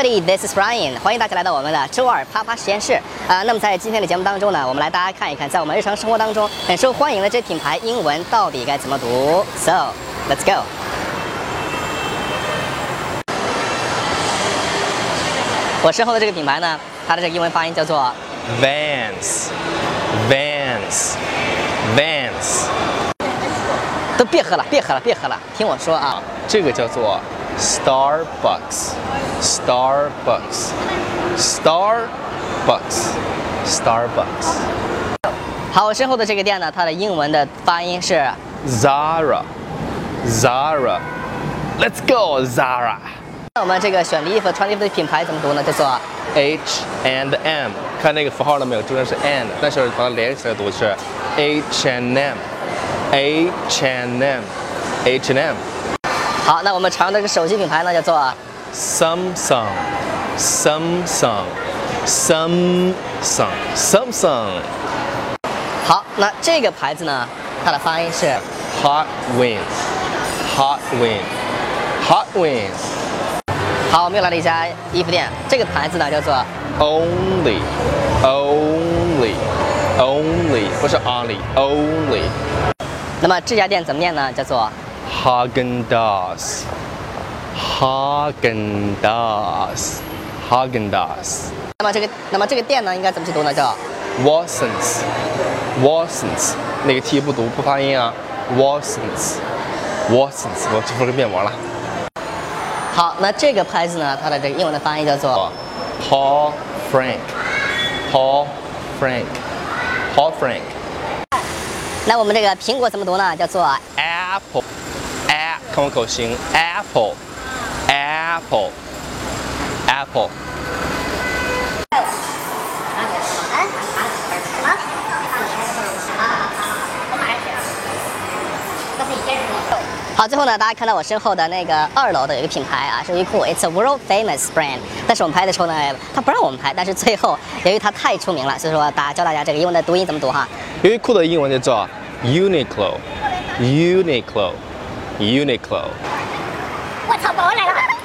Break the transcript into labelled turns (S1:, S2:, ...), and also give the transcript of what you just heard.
S1: everybody, this is Ryan，欢迎大家来到我们的周二啪啪实验室。啊、那么在今天的节目当中呢，我们来大家看一看，在我们日常生活当中很受欢迎的这品牌英文到底该怎么读。So let's go。我身后的这个品牌呢，它的这个英文发音叫做
S2: Vans, Vans, Vans，
S1: 都别喝了，别喝了，别喝了，听我说啊。
S2: 这个叫做 Starbucks, Starbucks, Starbucks, Starbucks,
S1: 好，我身后的这个店呢，它的英文的发音是
S2: Zara, Zara. Let's go, Zara.
S1: 那我们这个选的衣服、穿的衣服的品牌怎么读呢？叫做
S2: H and M，看那个符号了没有？中间是 and，但是把它连起来读是 H and M，H and M，H and M。
S1: 好。那我们常用的这个手机品牌呢，叫做
S2: Samsung, Samsung, Samsung, Samsung,
S1: 好。那这个牌子呢，它的发音是
S2: Hot Wings, Hot Wings, Hot Wings,
S1: 好。我们又来了一家衣服店，这个牌子呢叫做
S2: Only, Only, Only，不是 Only, Only,
S1: 那么这家店怎么念呢？叫做
S2: Hagen Dazs, Hagen Dazs, Hagen Dazs,
S1: 那么这个那么这个店呢应该怎么去读呢？叫
S2: Watsons, Watsons，那个 T 不读不发音啊，Watsons, Watsons，我这不是面膜了。
S1: 好。那这个牌子呢，它的这个英文的发音叫做
S2: Paul Frank, Paul Frank, Paul Frank,
S1: 那我们这个苹果怎么读呢？叫做
S2: Apple, A，看我口型，Apple, Apple,
S1: 好，最后呢，大家看到我身后的那个二楼的有一个品牌啊，是优衣库，It's a world famous brand。但是我们拍的时候呢，他不让我们拍，但是最后由于它太出名了，所以说大家教大家这个英文的读音怎么读哈。
S2: 优衣库的英文就叫 Uniqlo, Uniqlo, Uniqlo。
S3: 我操，保安来了！